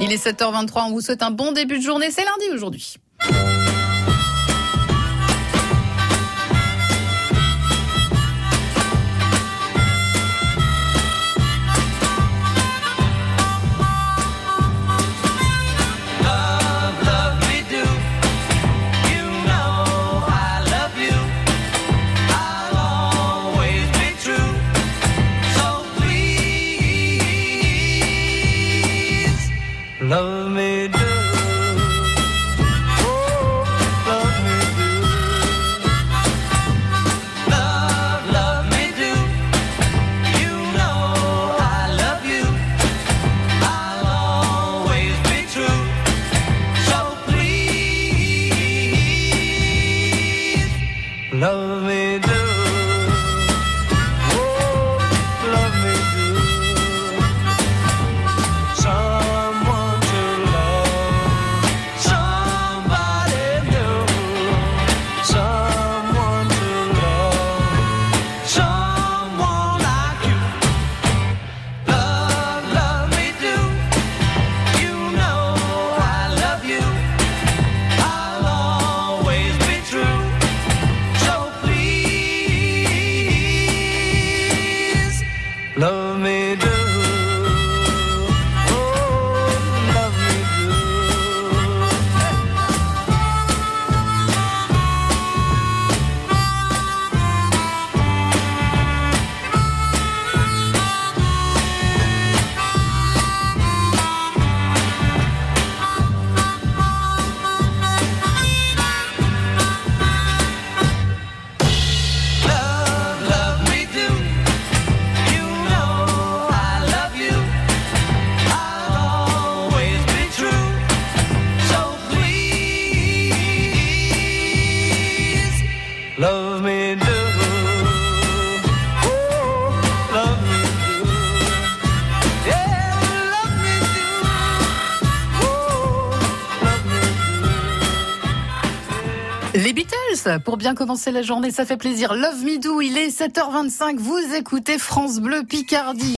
Il est 7h23, on vous souhaite un bon début de journée, c'est lundi aujourd'hui. Love me do Love me do. Les Beatles, pour bien commencer la journée, ça fait plaisir. Love Me Do, il est 7h25, vous écoutez France Bleu Picardie.